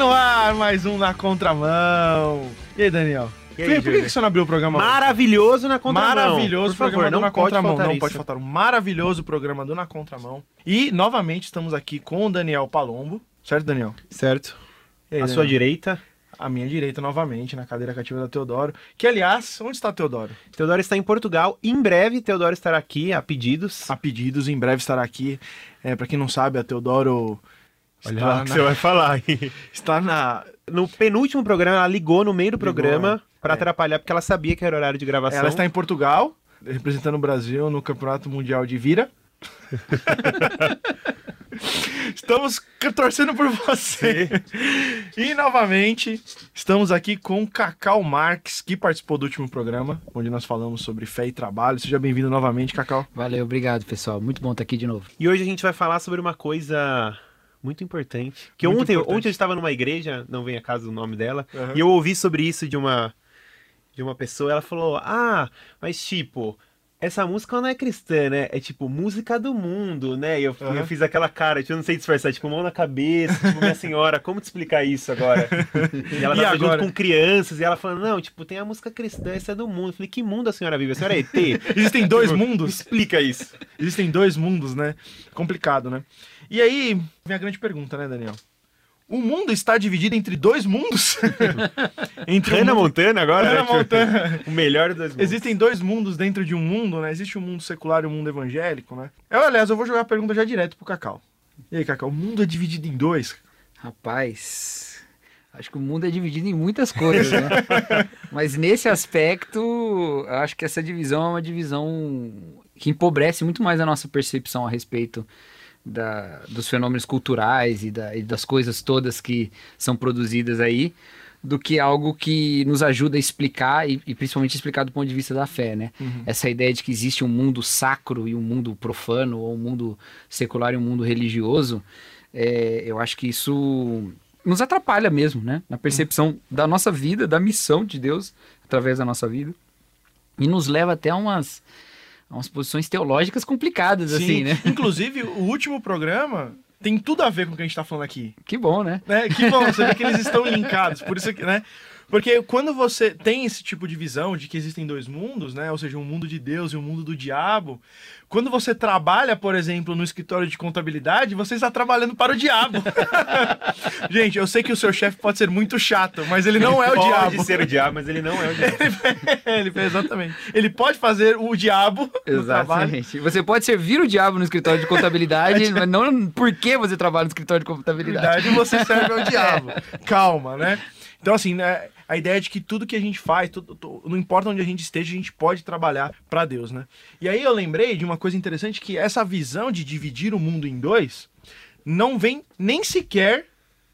no ar mais um Na Contramão. E aí, Daniel? E aí, por, por que, que você não abriu o programa? Maravilhoso na contramão. Maravilhoso Por favor, programa do não Na pode Contramão. faltar Não isso. pode faltar um maravilhoso programa do Na Contramão. E, novamente, estamos aqui com o Daniel Palombo. Certo, Daniel? Certo. E aí, à Daniel? sua direita, À minha direita, novamente, na cadeira cativa da Teodoro. Que, aliás, onde está Teodoro? Teodoro está em Portugal. Em breve, Teodoro estará aqui a pedidos. A pedidos, em breve estará aqui. É, para quem não sabe, a Teodoro Olha lá o na, que você vai falar. aí. está na... No penúltimo programa, ela ligou no meio do programa pra é. atrapalhar, porque ela sabia que era horário de gravação. Ela está em Portugal, representando o Brasil no Campeonato Mundial de Vira. Estamos torcendo por você. E novamente, estamos aqui com Cacau Marques, que participou do último programa, onde nós falamos sobre fé e trabalho. Seja bem-vindo novamente, Cacau. Valeu, obrigado, pessoal. Muito bom estar aqui de novo. E hoje a gente vai falar sobre uma coisa muito importante. Que Muito ontem, importante. ontem eu estava numa igreja, não vem a caso o nome dela, Uhum. e eu ouvi sobre isso de uma de uma pessoa, ela falou: "Ah, mas tipo, essa música não é cristã, né? É tipo música do mundo, né?" E eu, Uhum. eu fiz aquela cara, tipo, eu não sei disfarçar, tipo, mão na cabeça, tipo, minha senhora, como te explicar isso agora? E ela E tava agora? junto com crianças, e ela falando: "Não, tipo, tem a música cristã, essa é do mundo." Eu falei: "Que mundo a senhora vive? A senhora é ET?" Existem dois Tipo, mundos. explica isso. Existem dois mundos, né? Complicado, né? E aí, vem a grande pergunta, né, Daniel? O mundo está dividido entre dois mundos? entre Hannah mundo- Montana agora? Hannah né? Montana. O melhor dos dois mundos. Existem dois mundos dentro de um mundo, né? Existe o mundo secular e o mundo evangélico, né? Eu, aliás, eu vou jogar a pergunta já direto pro Cacau. E aí, Cacau, o mundo é dividido em dois? Rapaz, acho que o mundo é dividido em muitas coisas, né? Mas nesse aspecto, eu acho que essa divisão é uma divisão que empobrece muito mais a nossa percepção a respeito da- dos fenômenos culturais e, da- e das coisas todas que são produzidas aí, do que algo que nos ajuda a explicar e, e principalmente explicar do ponto de vista da fé, né? Essa ideia de que existe um mundo sacro e um mundo profano, ou um mundo secular e um mundo religioso, é, eu acho que isso nos atrapalha mesmo, né? Na percepção da nossa vida, da missão de Deus através da nossa vida. E nos leva até umas, umas posições teológicas complicadas, assim, né? Inclusive, o último programa tem tudo a ver com o que a gente tá falando aqui. Que bom, né? né? Que bom, você vê que eles estão linkados. Por isso que, né? Porque quando você tem esse tipo de visão de que existem dois mundos, né? Ou seja, um mundo de Deus e um mundo do diabo, quando você trabalha, por exemplo, no escritório de contabilidade, você está trabalhando para o diabo. Gente, eu sei que o seu chefe pode ser muito chato, mas ele não é o Pode diabo. ser o diabo, mas ele não é o diabo. ele, exatamente. Ele pode fazer o diabo no trabalho. Exatamente. Você pode servir o diabo no escritório de contabilidade, mas não porque você trabalha no escritório de contabilidade. verdade, você serve ao diabo. Calma, né? Então, assim, né, a ideia é de que tudo que a gente faz, tudo- tu- não importa onde a gente esteja, a gente pode trabalhar para Deus, né? E aí eu lembrei de uma coisa interessante, que essa visão de dividir o mundo em dois não vem nem sequer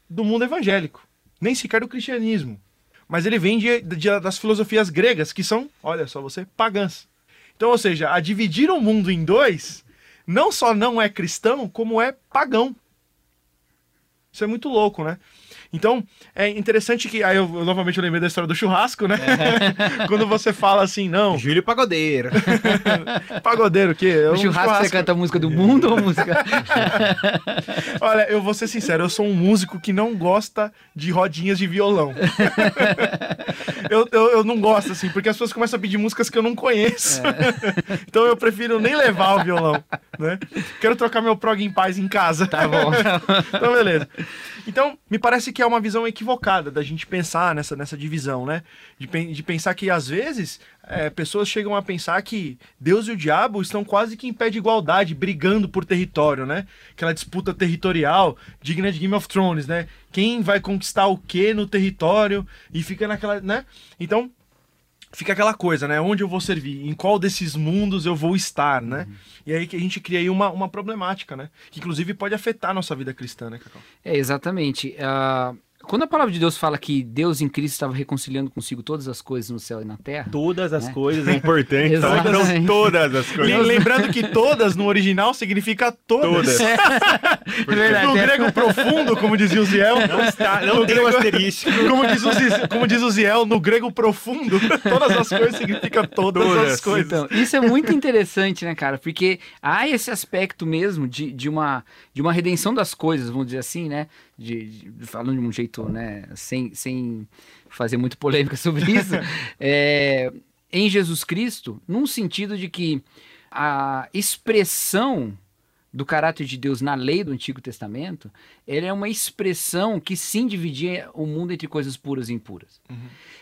do mundo evangélico, nem sequer do cristianismo. Mas ele vem de- de- das filosofias gregas, que são, olha só você, pagãs. Então, ou seja, a dividir o mundo em dois não só não é cristão, como é pagão. Isso é muito louco, né? Então, é interessante que. Aí eu, eu novamente eu lembrei da história do churrasco, né? Quando você fala assim, não, Júlio Pagodeiro. pagodeiro, o quê? É um churrasco você canta a música do mundo ou música. Olha, eu vou ser sincero, eu sou um músico que não gosta de rodinhas de violão. eu, eu, eu não gosto, assim, porque as pessoas começam a pedir músicas que eu não conheço. então eu prefiro nem levar o violão, né? Quero trocar meu prog em paz em casa. Tá bom. então, beleza. Então, me parece que é uma visão equivocada da gente pensar nessa, nessa divisão, né? De, de pensar que, às vezes, é, pessoas chegam a pensar que Deus e o diabo estão quase que em pé de igualdade, brigando por território, né? Aquela disputa territorial digna de Game of Thrones, né? Quem vai conquistar o que no território e fica naquela, né? Então, fica aquela coisa, né? Onde eu vou servir? Em qual desses mundos eu vou estar, né? E aí que a gente cria aí uma, uma problemática, né? Que inclusive pode afetar a nossa vida cristã, né, Cacau? É, exatamente. Ah, quando a palavra de Deus fala que Deus em Cristo estava reconciliando consigo todas as coisas no céu e na terra, Todas as Né? coisas é importante. Exatamente. Então, todas as coisas. Lembrando que todas no original significa todas. Todas. É verdade. No grego profundo, como dizia o Ziel. Não, está, não No tem grego- asterisco. Como diz, o como diz o Ziel, no grego profundo, todas as coisas significa todas, Todas. as coisas. Então, isso é muito interessante, né, cara? Porque há esse aspecto mesmo de, de, uma, de uma redenção das coisas, vamos dizer assim, né? de, de- falando de um jeito, né, sem, sem fazer muito polêmica sobre isso, é, em Jesus Cristo, num sentido de que a expressão do caráter de Deus na lei do Antigo Testamento, ele é uma expressão que sim dividia o mundo entre coisas puras e impuras.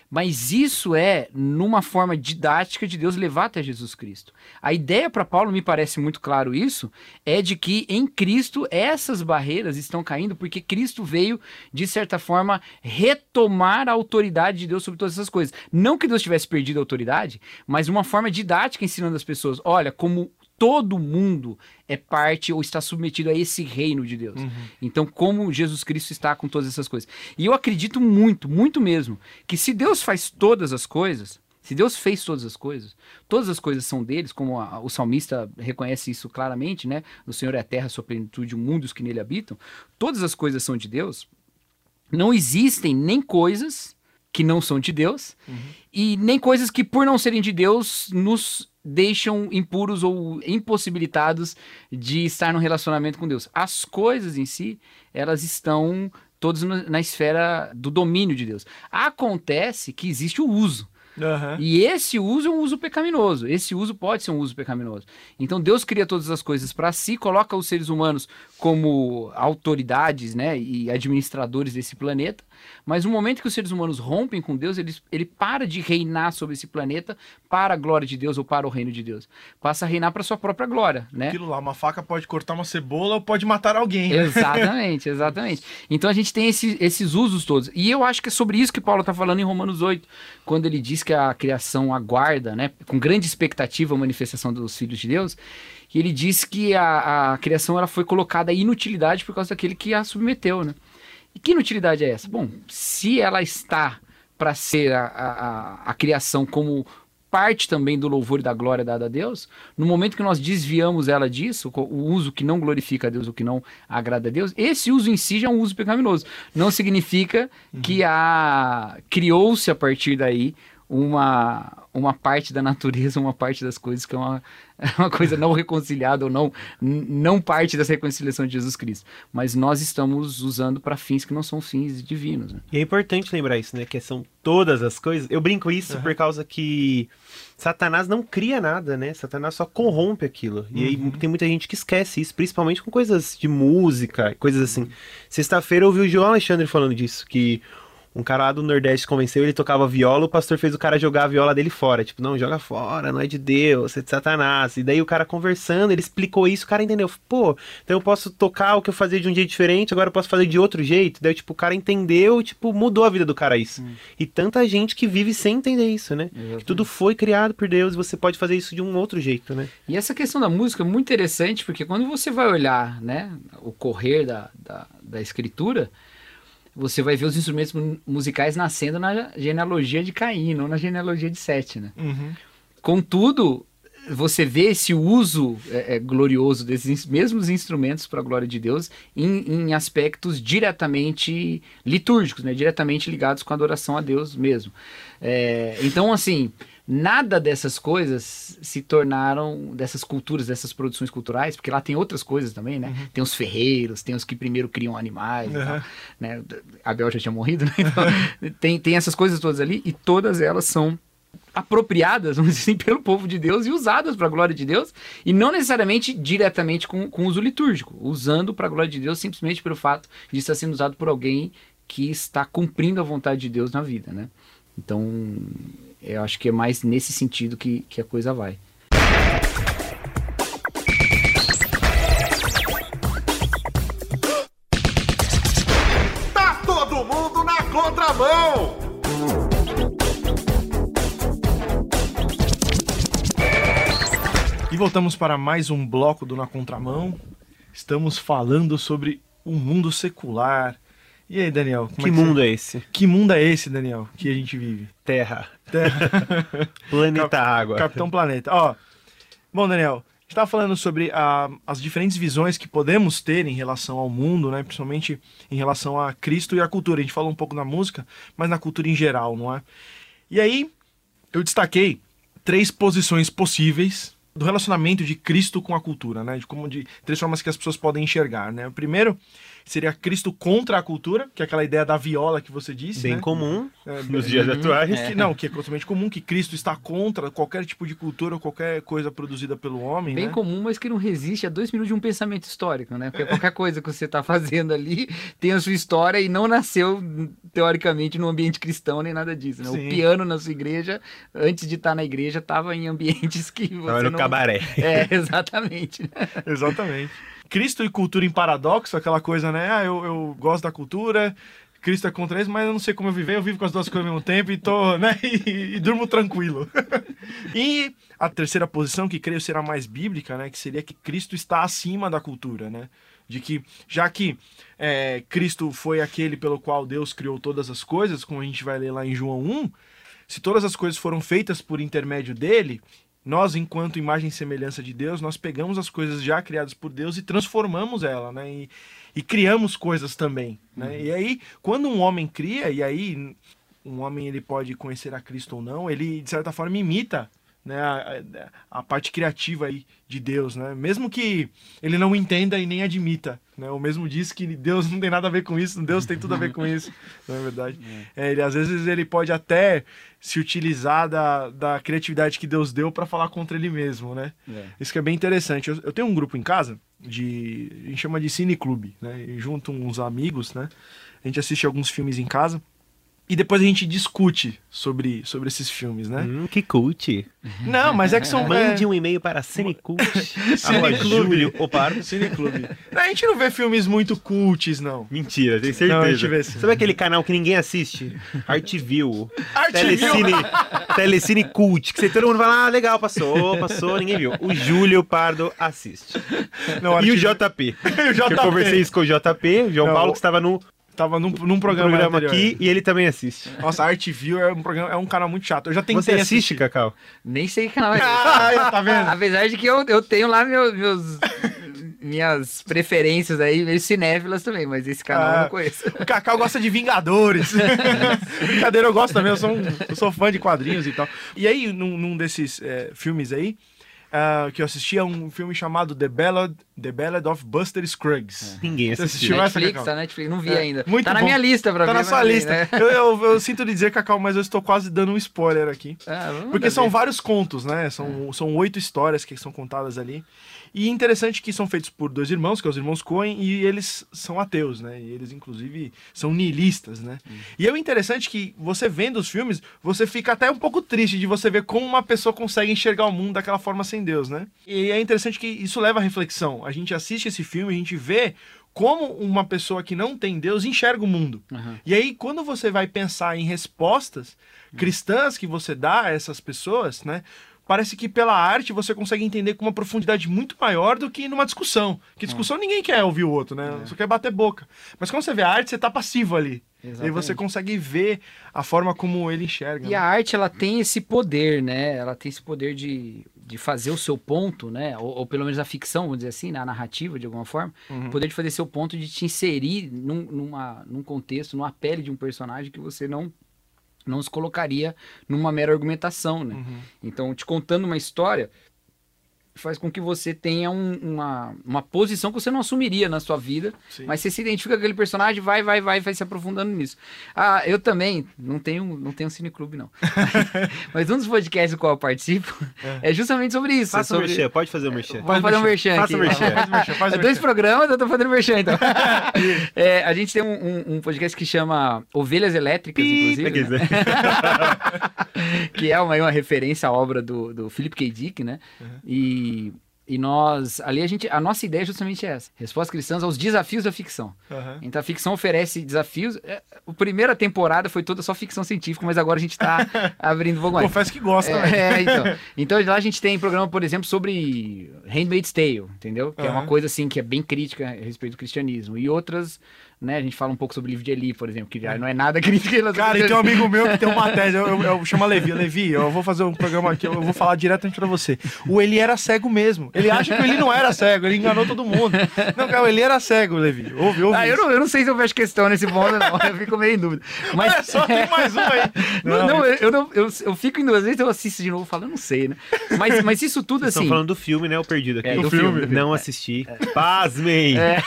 Mas isso é numa forma didática de Deus levar até Jesus Cristo. A ideia para Paulo, me parece muito claro isso, é de que em Cristo essas barreiras estão caindo porque Cristo veio, de certa forma, retomar a autoridade de Deus sobre todas essas coisas. Não que Deus tivesse perdido a autoridade, mas uma forma didática ensinando as pessoas: olha, como todo mundo é parte ou está submetido a esse reino de Deus. Então, como Jesus Cristo está com todas essas coisas. E eu acredito muito, muito mesmo, que se Deus faz todas as coisas, se Deus fez todas as coisas, todas as coisas são deles, como a- o salmista reconhece isso claramente, né? O Senhor é a terra, a sua plenitude, o mundo e os que nele habitam. Todas as coisas são de Deus. Não existem nem coisas que não são de Deus e nem coisas que, por não serem de Deus, nos deixam impuros ou impossibilitados de estar num relacionamento com Deus. As coisas em si, elas estão todas no- na esfera do domínio de Deus. Acontece que existe o uso. Aham. E esse uso é um uso pecaminoso. Esse uso pode ser um uso pecaminoso. Então Deus cria todas as coisas para si, coloca os seres humanos como autoridades, né, e administradores desse planeta. Mas no momento que os seres humanos rompem com Deus, ele, ele para de reinar sobre esse planeta para a glória de Deus ou para o reino de Deus. Passa a reinar para sua própria glória, né? Aquilo lá, uma faca pode cortar uma cebola ou pode matar alguém. né? Exatamente, exatamente. Então a gente tem esse- esses usos todos. E eu acho que é sobre isso que Paulo está falando em Romanos 8, quando ele diz que a criação aguarda, né, com grande expectativa, a manifestação dos filhos de Deus. E ele diz que a, a criação ela foi colocada à inutilidade por causa daquele que a submeteu, né? E que inutilidade é essa? Bom, se ela está para ser a, a, a- criação como parte também do louvor e da glória dada a Deus, no momento que nós desviamos ela disso, o uso que não glorifica a Deus, o que não agrada a Deus, esse uso em si já é um uso pecaminoso. Não significa que a criou-se a partir daí uma, uma parte da natureza, uma parte das coisas que é uma, é uma coisa não reconciliada ou não, não parte dessa reconciliação de Jesus Cristo. Mas nós estamos usando para fins que não são fins divinos. né? E é importante lembrar isso, né? Que são todas as coisas. Eu brinco isso por causa que Satanás não cria nada, né? Satanás só corrompe aquilo. E aí tem muita gente que esquece isso, principalmente com coisas de música, coisas assim. Sexta-feira eu ouvi o João Alexandre falando disso, que um cara lá do Nordeste convenceu, ele tocava viola, o pastor fez o cara jogar a viola dele fora. Tipo, não, joga fora, não é de Deus, é de Satanás. E daí o cara conversando, ele explicou isso, o cara entendeu. Pô, então eu posso tocar o que eu fazia de um jeito diferente, agora eu posso fazer de outro jeito. Daí, tipo, o cara entendeu, tipo, mudou a vida do cara isso. E tanta gente que vive sem entender isso, né? Que tudo foi criado por Deus e você pode fazer isso de um outro jeito, né? E essa questão da música é muito interessante, porque quando você vai olhar né, o correr da, da, da escritura, você vai ver os instrumentos mu- musicais nascendo na genealogia de Caim, não na genealogia de Sete, né? Uhum. Contudo, você vê esse uso é, é, glorioso desses mesmos instrumentos para a glória de Deus em, em aspectos diretamente litúrgicos, né? diretamente ligados com a adoração a Deus mesmo. É, então, assim, nada dessas coisas se tornaram, dessas culturas, dessas produções culturais, porque lá tem outras coisas também, né? Tem os ferreiros, tem os que primeiro criam animais e tal, né? Abel já tinha morrido, né? Então, tem, tem essas coisas todas ali e todas elas são apropriadas, vamos dizer assim, pelo povo de Deus e usadas para a glória de Deus, e não necessariamente diretamente com, com uso litúrgico, usando para a glória de Deus simplesmente pelo fato de estar sendo usado por alguém que está cumprindo a vontade de Deus na vida, né? Então, eu acho que é mais nesse sentido que, que a coisa vai. Tá todo mundo na contramão! E voltamos para mais um bloco do Na Contramão. Estamos falando sobre o mundo secular. E aí, Daniel? como que é você- mundo é esse? Que mundo é esse, Daniel, que a gente vive? Terra. Terra. Planeta Água. Capitão Planeta. Ó, bom, Daniel, a gente estava falando sobre a- as diferentes visões que podemos ter em relação ao mundo, né? Principalmente em relação a Cristo e a cultura. A gente falou um pouco na música, mas na cultura em geral, não é? E aí, eu destaquei três posições possíveis do relacionamento de Cristo com a cultura, né? De como de três formas que as pessoas podem enxergar, né? O primeiro, seria Cristo contra a cultura, que é aquela ideia da viola que você disse, Bem né? comum É, nos dias atuais. que- não, que é totalmente comum, que Cristo está contra qualquer tipo de cultura ou qualquer coisa produzida pelo homem, Bem né? comum, mas que não resiste a dois minutos de um pensamento histórico, né? Porque qualquer coisa que você está fazendo ali tem a sua história e não nasceu, teoricamente, no ambiente cristão nem nada disso. Né? O piano na sua igreja, antes de estar na igreja, estava em ambientes que você Tava no não... cabaré. É, exatamente. Exatamente. Cristo e cultura em paradoxo, aquela coisa, né? Ah, eu, eu gosto da cultura, Cristo é contra isso, mas eu não sei como eu viver, eu vivo com as duas coisas ao mesmo tempo e tô, né? E, e durmo tranquilo. e a terceira posição, que creio será mais bíblica, né? Que seria que Cristo está acima da cultura, né? De que, já que é, Cristo foi aquele pelo qual Deus criou todas as coisas, como a gente vai ler lá em João 1, se todas as coisas foram feitas por intermédio dele, nós, enquanto imagem e semelhança de Deus, nós pegamos as coisas já criadas por Deus e transformamos ela, né? E, e criamos coisas também, né? E aí, quando um homem cria, e aí um homem ele pode conhecer a Cristo ou não, ele de certa forma imita né, a, a- a parte criativa aí de Deus, né? Mesmo que ele não entenda e nem admita, né? O mesmo diz que Deus não tem nada a ver com isso, Deus tem tudo a ver com isso, não é verdade? É, ele, às vezes ele pode até se utilizar da, da criatividade que Deus deu para falar contra ele mesmo, né? É. Isso que é bem interessante. Eu, eu tenho um grupo em casa de. A gente chama de Cine Clube, né? E junto uns amigos, né? A gente assiste alguns filmes em casa. E depois a gente discute sobre, sobre esses filmes, né? Hum, que cult. Não, mas é que são. Mande é, um e-mail para cinecult. Cineclube. Júlio Opardo. Cine Clube. A gente não vê filmes muito cults, não. Mentira, tenho certeza. Não, a gente vê sim. Sabe aquele canal que ninguém assiste? Artview. Artview. Telecine, Telecine Cult. Que você, todo mundo fala, ah, legal, passou, passou, ninguém viu. O Júlio Pardo assiste. Não, E o JP. o JP. Eu conversei isso com o JP, o João Não, Paulo, que estava no Tava num, num programa, programa anterior. aqui e ele também assiste. Nossa, Art View é um, programa, é um canal muito chato. Eu já tentei Você assiste, assistir. Cacau? Nem sei que canal é esse. Ah, tá vendo? Apesar de que eu, eu tenho lá meus, meus- minhas preferências aí, meio cinéfilas também, mas esse canal eu Ah. não conheço. O Cacau gosta de Vingadores. Brincadeira, eu gosto também. Eu sou, um- eu sou fã de quadrinhos e tal. E aí, num, num desses é, filmes aí, ah, que eu assisti, é um filme chamado The Ballad, The Ballad of Buster Scruggs. Ninguém Você assistiu. assistiu essa, Netflix, Cacau? tá na Netflix, não vi É, ainda. muito tá na bom. minha lista pra Tá ver. na mas sua lista. né? Eu, eu- eu sinto lhe dizer, Cacau, mas eu estou quase dando um spoiler aqui. Ah, Porque são ver. vários contos, né? São, são oito histórias que são contadas ali. E interessante que são feitos por dois irmãos, que são os irmãos Coen, e eles são ateus, né? E eles, inclusive, são nihilistas, né? E é o interessante que você vendo os filmes, você fica até um pouco triste de você ver como uma pessoa consegue enxergar o mundo daquela forma sem Deus, né? E é interessante que isso leva à reflexão. A gente assiste esse filme, a gente vê como uma pessoa que não tem Deus enxerga o mundo. Aham. E aí, quando você vai pensar em respostas cristãs que você dá a essas pessoas, né? Parece que pela arte você consegue entender com uma profundidade muito maior do que numa discussão. Que discussão ninguém quer ouvir o outro, né? Só quer bater boca. Mas quando você vê a arte, você tá passivo ali. E aí você Exatamente. consegue ver a forma como ele enxerga. E né? a arte, ela tem esse poder, né? Ela tem esse poder de, de fazer o seu ponto, né? Ou, ou pelo menos a ficção, vamos dizer assim, né? a narrativa, de alguma forma. Uhum. Poder de fazer seu ponto, de te inserir num, numa, num contexto, numa pele de um personagem que você não não se colocaria numa mera argumentação, né? Uhum. Então, te contando uma história faz com que você tenha um- uma, uma posição que você não assumiria na sua vida, Sim. mas você se identifica com aquele personagem, vai, vai, vai, vai se aprofundando nisso. Ah, eu também não tenho, não tenho cineclube, não. mas um dos podcasts do qual eu participo é, justamente sobre isso. Faça é o sobre... merchan, pode fazer o merchan. Vamos fazer um merchan Faça aqui. o merchan. Faz o merchan, faz o É dois merchan. programas, eu tô fazendo merchan, então. É, a gente tem um, um- um podcast que chama Ovelhas Elétricas, inclusive. Quer né? que é uma, uma referência à obra do, do Philip K. Dick, né? E, e nós, ali a gente, a nossa ideia é justamente essa: respostas cristãs aos desafios da ficção. Aham. Então a ficção oferece desafios. É, A primeira temporada foi toda só ficção científica, mas agora a gente tá abrindo um pouco mais. Confesso que gosta, né? É, então. Então lá a gente tem programa, por exemplo, sobre Handmaid's Tale, entendeu? Que é uma coisa assim que é bem crítica a respeito do cristianismo. E outras né? A gente fala um pouco sobre o livro de Eli, por exemplo, que já não é nada crítica. Cara, e tem um amigo meu que tem uma tese, eu, eu, eu chamo Levi, Levi, eu vou fazer um programa aqui, eu vou falar diretamente pra você. O Eli era cego mesmo. Ele acha que ele não era cego, ele enganou todo mundo. Não, cara, o Eli era cego, Levi. Ouve, ouve. Ah, eu não, eu não sei se eu vejo questão nesse ponto, não. Eu fico meio em dúvida. Mas Olha só, tem mais um aí. Não, não, eu, eu não, eu, eu fico em duas vezes, eu assisto de novo e falo, eu não sei, né? Mas, mas isso tudo Vocês assim. Estão falando do filme, né? O Perdido aqui. É, o do filme. filme. Não assisti. Pasmem! É,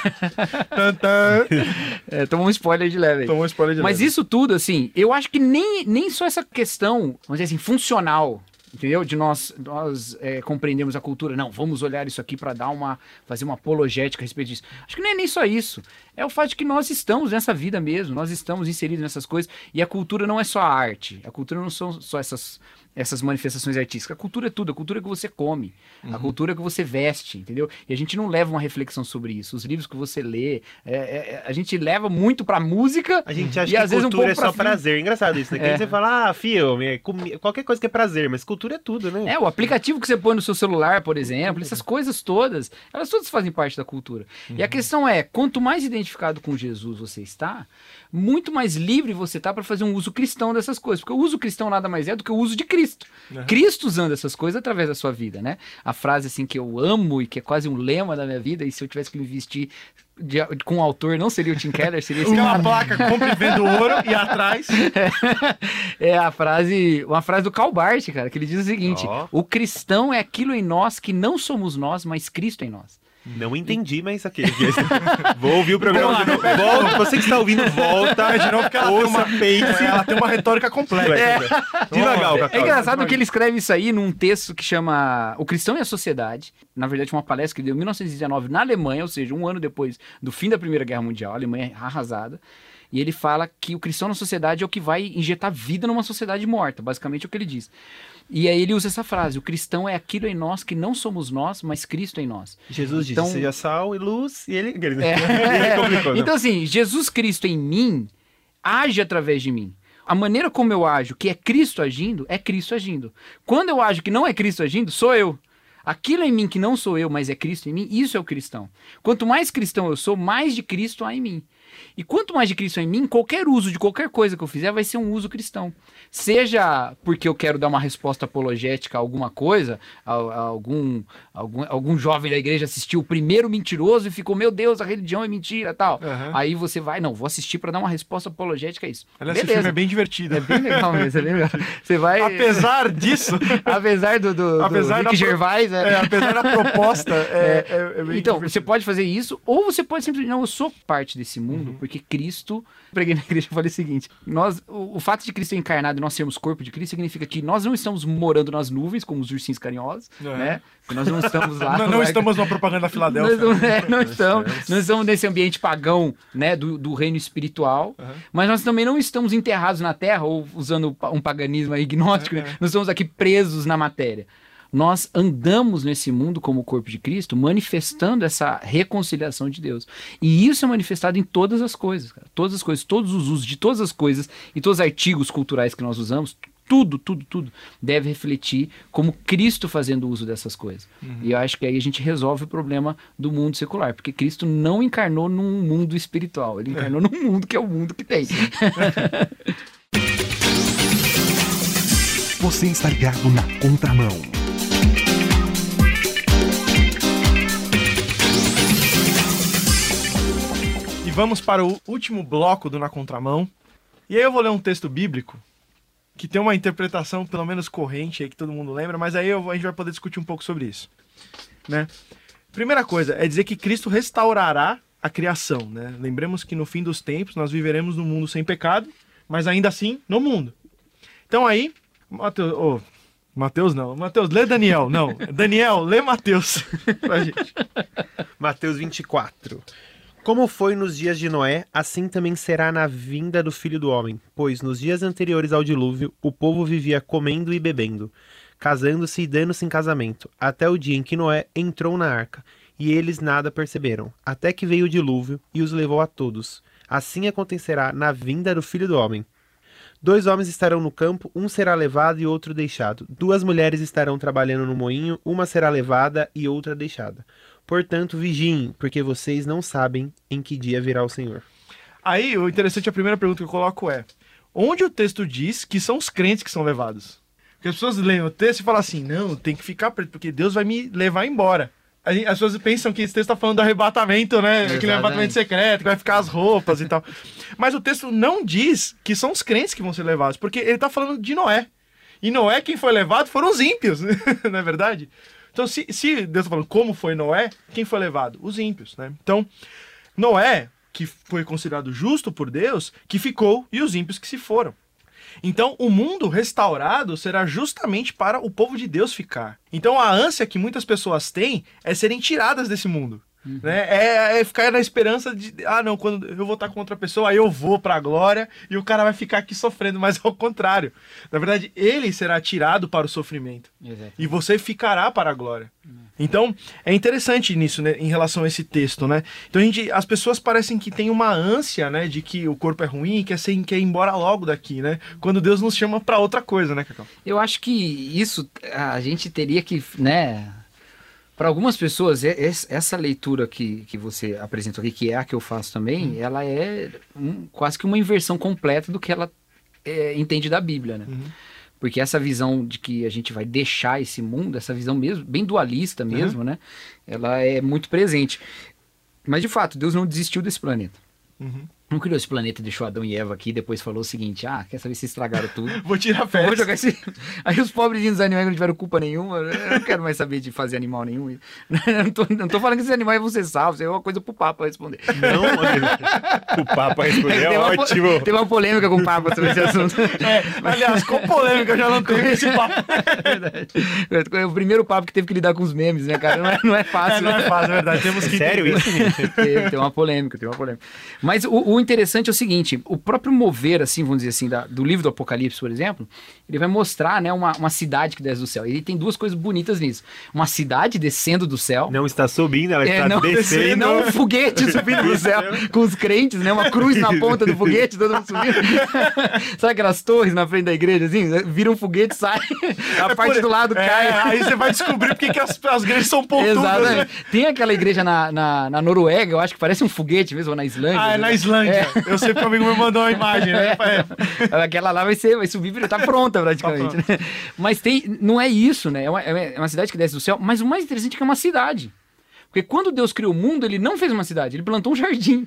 Tan, tan. é, tomou um spoiler de leve. Tomou um spoiler de Mas leve. isso tudo, assim, eu acho que nem, nem só essa questão, vamos dizer assim, funcional, entendeu? De nós, nós é, compreendermos a cultura. Não, vamos olhar isso aqui para dar uma, fazer uma apologética a respeito disso. Acho que não é nem só isso. É o fato de que nós estamos nessa vida mesmo, nós estamos inseridos nessas coisas. E a cultura não é só a arte. A cultura não são só essas, essas manifestações artísticas. A cultura é tudo. A cultura é que você come. A cultura é que você veste, entendeu? E a gente não leva uma reflexão sobre isso. Os livros que você lê, é, é, a gente leva muito pra música. A gente acha E que às vezes um cultura é só pra prazer. Engraçado isso, né? Que É. você fala, ah, filme, é qualquer coisa que é prazer, mas cultura é tudo, né? É, o aplicativo que você põe no seu celular, por exemplo, essas coisas todas, elas todas fazem parte da cultura. E a questão é, quanto mais identificado com Jesus você está, muito mais livre você está para fazer um uso cristão dessas coisas. Porque o uso cristão nada mais é do que o uso de Cristo. Cristo usando essas coisas através da sua vida, né? A frase assim que eu amo e que é quase um lema da minha vida, e se eu tivesse que me vestir de- com um autor, não seria o Tim Keller, seria esse cara. placa, compre e vendo ouro e atrás. É a frase, uma frase do Karl Barth, cara, que ele diz o seguinte: Ó. o cristão é aquilo em nós que não somos nós, mas Cristo em nós. Não entendi, mas aqui. Vou ouvir o programa de novo. Volta, você que está ouvindo, volta. É, de novo, porque ela tem ouça, uma, pense. ela tem uma retórica complexa. Devagar, É Cacau. engraçado que ele escreve isso aí num texto que chama O Cristão e a Sociedade. Na verdade, uma palestra que ele deu em 1919 na Alemanha, ou seja, um ano depois do fim da Primeira Guerra Mundial, a Alemanha arrasada. E ele fala que o cristão na sociedade é o que vai injetar vida numa sociedade morta, basicamente é o que ele diz. E aí ele usa essa frase: o cristão é aquilo em nós que não somos nós, mas Cristo em nós. Jesus disse, Então- seja sal e luz, e ele... ele, É. complicou, não. então, assim, Jesus Cristo em mim age através de mim. A maneira como eu ajo, que é Cristo agindo, é Cristo agindo. Quando eu ajo que não é Cristo agindo, sou eu. Aquilo em mim que não sou eu, mas é Cristo em mim, isso é o cristão. Quanto mais cristão eu sou, mais de Cristo há em mim. E quanto mais de Cristo há em mim, qualquer uso de qualquer coisa que eu fizer vai ser um uso cristão. Seja porque eu quero dar uma resposta apologética a alguma coisa, a, a algum, algum, algum jovem da igreja assistiu o primeiro mentiroso e ficou, meu Deus, a religião é mentira tal. Aham. Aí você vai, não, vou assistir para dar uma resposta apologética a isso. Aliás, esse Beleza. filme é bem divertido. É bem legal mesmo, é bem legal. Você vai. Apesar disso, apesar do, do, do da Rick pro- Gervais, é, apesar da proposta, é, é, é então, divertido. você pode fazer isso, ou você pode simplesmente, não, eu sou parte desse mundo, Uhum. porque Cristo, preguei na igreja e falei o seguinte, nós, o, o fato de Cristo ser encarnado e nós sermos corpo de Cristo significa que nós não estamos morando nas nuvens, como os ursinhos carinhosos, É. né? Que nós não estamos lá. Não, não estamos numa propaganda da Filadélfia. nós não, é, não estamos, não estamos nesse ambiente pagão, né, do, do reino espiritual, mas nós também não estamos enterrados na terra, ou usando um paganismo aí gnóstico, né? nós estamos aqui presos na matéria. Nós andamos nesse mundo como o corpo de Cristo, manifestando essa reconciliação de Deus. E isso é manifestado em todas as coisas, cara. Todas as coisas, todos os usos de todas as coisas e todos os artigos culturais que nós usamos, tudo, tudo, tudo deve refletir como Cristo fazendo uso dessas coisas. E eu acho que aí a gente resolve o problema do mundo secular, porque Cristo não encarnou num mundo espiritual, ele encarnou num mundo que é o mundo que tem. Você está ligado na contramão. Vamos para o último bloco do Na Contramão. E aí eu vou ler um texto bíblico que tem uma interpretação pelo menos corrente aí que todo mundo lembra, mas aí eu- a gente vai poder discutir um pouco sobre isso, né? Primeira coisa é dizer que Cristo restaurará a criação, né? Lembremos que no fim dos tempos nós viveremos num mundo sem pecado, mas ainda assim no mundo. Então aí, Mateus, ô, Mateus não, Mateus, lê Daniel, não, Daniel, lê Mateus pra gente. Mateus 24. Como foi nos dias de Noé, assim também será na vinda do Filho do Homem. Pois nos dias anteriores ao dilúvio, o povo vivia comendo e bebendo, casando-se e dando-se em casamento, até o dia em que Noé entrou na arca, e eles nada perceberam, até que veio o dilúvio e os levou a todos. Assim acontecerá na vinda do Filho do Homem. Dois homens estarão no campo, um será levado e outro deixado. Duas mulheres estarão trabalhando no moinho, uma será levada e outra deixada. Portanto, vigiem, porque vocês não sabem em que dia virá o Senhor. Aí, o interessante, a primeira pergunta que eu coloco é: onde o texto diz que são os crentes que são levados? Porque as pessoas leem o texto e falam assim: não, tem que ficar preto, porque Deus vai me levar embora. As pessoas pensam que esse texto está falando do arrebatamento, né? Aquele Exatamente. arrebatamento secreto, que vai ficar as roupas e tal. Mas o texto não diz que são os crentes que vão ser levados, porque ele está falando de Noé. E Noé, quem foi levado foram os ímpios, não é verdade? Então, se, se Deus está falando como foi Noé, quem foi levado? Os ímpios, né? Então, Noé, que foi considerado justo por Deus, que ficou, e os ímpios que se foram. Então, o mundo restaurado será justamente para o povo de Deus ficar. Então, a ânsia que muitas pessoas têm é serem tiradas desse mundo. Né? É, é ficar na esperança de, ah, não, quando eu vou estar com outra pessoa, aí eu vou para a glória e o cara vai ficar aqui sofrendo, mas ao contrário. Na verdade, ele será tirado para o sofrimento Exato. e você ficará para a glória. Então, é interessante nisso, né, em relação a esse texto, né? Então, a gente, as pessoas parecem que têm uma ânsia, né, de que o corpo é ruim e quer, ser, quer ir embora logo daqui, né? Quando Deus nos chama para outra coisa, né, Cacau? Eu acho que isso a gente teria que, né? Para algumas pessoas, es- essa leitura que, que você apresentou aqui, que é a que eu faço também, ela é um- quase que uma inversão completa do que ela é, entende da Bíblia, né? Porque essa visão de que a gente vai deixar esse mundo, essa visão mesmo, bem dualista mesmo, né? Ela é muito presente. Mas de fato, Deus não desistiu desse planeta. Uhum. Não criou esse planeta, deixou Adão e Eva aqui e depois falou o seguinte: ah, quer saber se estragaram tudo? Vou tirar Vou férias. jogar esse... Aí os pobrezinhos dos animais que não tiveram culpa nenhuma, eu não quero mais saber de fazer animal nenhum. Eu não tô, não tô falando que esses animais vão ser salvos, é uma coisa pro Papa responder. Não, o Papa responder é Tem uma ótimo. Tem uma polêmica com o Papa sobre esse assunto. É, aliás, com polêmica, eu já não tenho esse papo. É o primeiro Papa que teve que lidar com os memes, né, cara? Não é, não é É, fácil. não né? é fácil, é verdade. Temos que Sério isso, gente? tem, tem uma polêmica, tem uma polêmica. Mas o, o interessante é o seguinte: o próprio mover, assim, vamos dizer assim, da- do livro do Apocalipse, por exemplo, ele vai mostrar, né, uma, uma cidade que desce do céu. Ele tem duas coisas bonitas nisso: uma cidade descendo do céu. Não está subindo, ela É, está não, descendo. não um foguete subindo do céu com os crentes, né? Uma cruz na ponta do foguete, todo mundo subindo. Sabe aquelas torres na frente da igreja, assim? Vira um foguete, sai, a parte por- do lado É, cai. aí você vai descobrir porque que as, as igrejas são pontudas. né? Exatamente. Tem aquela igreja na, na, na Noruega, eu acho que parece um foguete mesmo, ou na Islândia. Ah, é né? na Islândia. Eu sei porque o amigo me mandou uma imagem, né? É. Aquela lá vai ser, vai subir, tá pronta praticamente. Tá né? Mas tem, não é isso, né? É uma, é uma cidade que desce do céu, mas o mais interessante é que é uma cidade. Porque quando Deus criou o mundo, ele não fez uma cidade, ele plantou um jardim.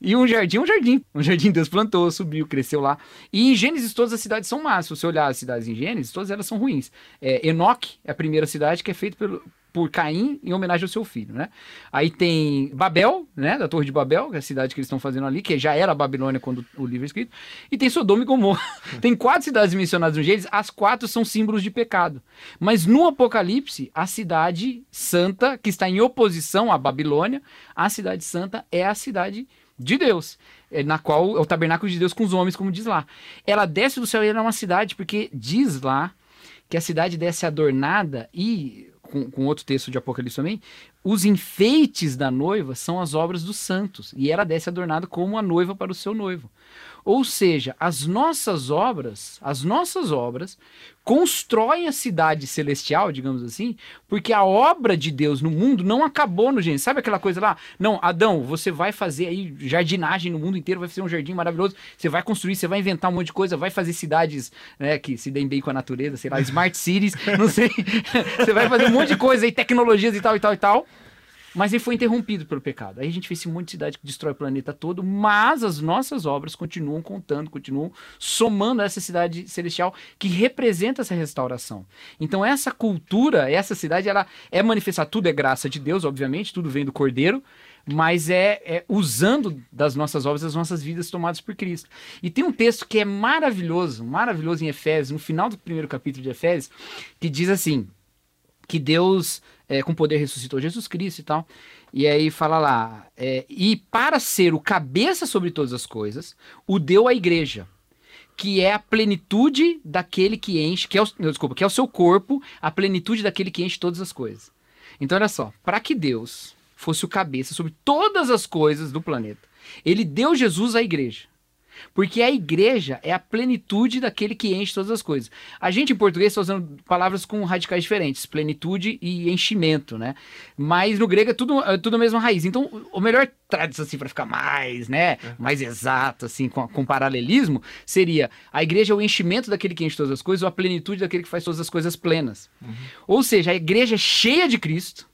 E um jardim é um jardim. Um jardim Deus plantou, subiu, cresceu lá. E em Gênesis todas as cidades são más. Se você olhar as cidades em Gênesis, todas elas são ruins. É, Enoque é a primeira cidade que é feita pelo, por Caim em homenagem ao seu filho, né? Aí tem Babel, né? Da Torre de Babel, que é a cidade que eles estão fazendo ali, que já era Babilônia quando o livro é escrito. E tem Sodoma e Gomorra. tem quatro cidades mencionadas no Gênesis, as quatro são símbolos de pecado. Mas no Apocalipse, a cidade santa, que está em oposição à Babilônia, a cidade santa é a cidade de Deus, é, na qual é o tabernáculo de Deus com os homens, como diz lá. Ela desce do céu e ela é uma cidade, porque diz lá que a cidade desce adornada e, com, com outro texto de Apocalipse também, os enfeites da noiva são as obras dos santos, e ela desce adornada como a noiva para o seu noivo. Ou seja, as nossas obras, as nossas obras constroem a cidade celestial, digamos assim, porque a obra de Deus no mundo não acabou no Gênesis. Sabe aquela coisa lá? Não, Adão, você vai fazer aí jardinagem no mundo inteiro, vai fazer um jardim maravilhoso, você vai construir, você vai inventar um monte de coisa, vai fazer cidades né, que se deem bem com a natureza, sei lá, smart cities, não sei. você vai fazer um monte de coisa aí, tecnologias e tal e tal e tal. Mas ele foi interrompido pelo pecado. Aí a gente fez esse monte de cidade que destrói o planeta todo, mas as nossas obras continuam contando, continuam somando essa cidade celestial que representa essa restauração. Então essa cultura, essa cidade, ela é manifestar, tudo é graça de Deus, obviamente, tudo vem do Cordeiro, mas é, é usando das nossas obras as nossas vidas tomadas por Cristo. E tem um texto que é maravilhoso, maravilhoso em Efésios, no final do primeiro capítulo de Efésios, que diz assim: que Deus, é, com poder, ressuscitou Jesus Cristo e tal. E aí fala lá, é, e para ser o cabeça sobre todas as coisas, o deu à igreja, que é a plenitude daquele que enche, que é o, desculpa, que é o seu corpo, a plenitude daquele que enche todas as coisas. Então olha só, para que Deus fosse o cabeça sobre todas as coisas do planeta, ele deu Jesus à igreja. Porque a igreja é a plenitude daquele que enche todas as coisas. A gente em português está usando palavras com radicais diferentes, plenitude e enchimento, né? Mas no grego é tudo, é tudo a mesma raiz. Então, o melhor tradução assim para ficar mais, né, mais exato assim, com, com paralelismo, seria a igreja é o enchimento daquele que enche todas as coisas ou a plenitude daquele que faz todas as coisas plenas. Ou seja, a igreja é cheia de Cristo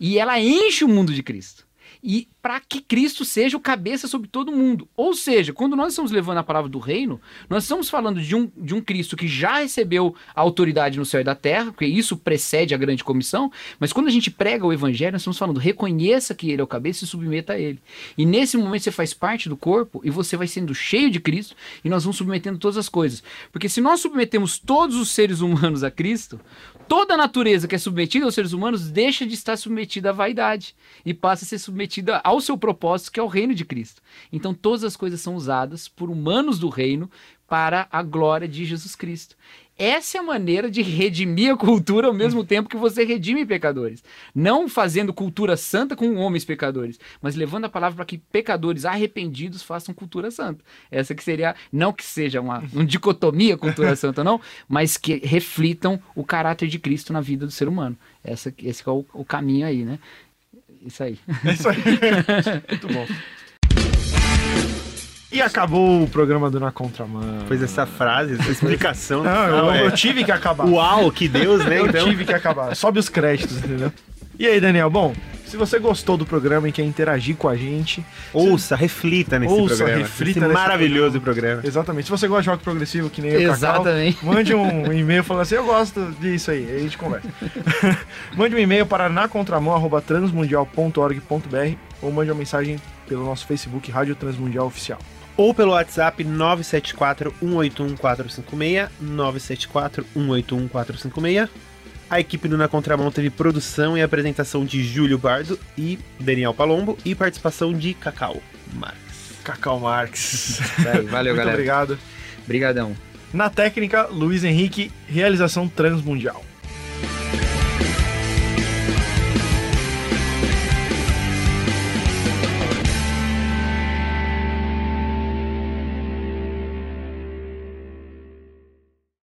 e ela enche o mundo de Cristo. E para que Cristo seja o cabeça sobre todo mundo. Ou seja, quando nós estamos levando a palavra do reino, nós estamos falando de um, de um Cristo que já recebeu a autoridade no céu e da terra, porque isso precede a grande comissão, mas quando a gente prega o evangelho, nós estamos falando, reconheça que ele é o cabeça e submeta a ele. E nesse momento você faz parte do corpo e você vai sendo cheio de Cristo e nós vamos submetendo todas as coisas. Porque se nós submetemos todos os seres humanos a Cristo, toda a natureza que é submetida aos seres humanos deixa de estar submetida à vaidade e passa a ser submetida ao seu propósito, que é o reino de Cristo. Então todas as coisas são usadas por humanos do reino para a glória de Jesus Cristo. Essa é a maneira de redimir a cultura ao mesmo tempo que você redime pecadores. Não fazendo cultura santa com homens pecadores, mas levando a palavra para que pecadores arrependidos façam cultura santa. Essa que seria, não que seja uma, uma dicotomia cultura santa, não, mas que reflitam o caráter de Cristo na vida do ser humano. Essa, esse é o, o caminho aí, né? Isso aí. É isso aí. Muito bom. E acabou o programa do Na Contramão. Pois essa frase, essa explicação. Não, eu, é- eu tive que acabar. Uau, que Deus, né? Eu Então, tive que acabar. Sobe os créditos, entendeu? E aí, Daniel? Bom, se você gostou do programa e quer interagir com a gente, ouça, reflita nesse Ouça, programa. reflita Esse nesse maravilhoso programa. exatamente. Se você gosta de rock progressivo, que nem eu, Cacau, Exatamente. mande um e-mail falando assim, eu gosto disso aí, aí a gente conversa. mande um e-mail para nacontramão.transmundial.org.br ou mande uma mensagem pelo nosso Facebook Rádio Transmundial Oficial. Ou pelo WhatsApp 974 181 456, 974 181 456. A equipe do Na Contramão teve produção e apresentação de Júlio Bardo e Daniel Palombo e participação de Cacau Marques. Cacau Marques. Aí, valeu, Muito galera. obrigado. Obrigadão. Na técnica, Luiz Henrique, realização Transmundial.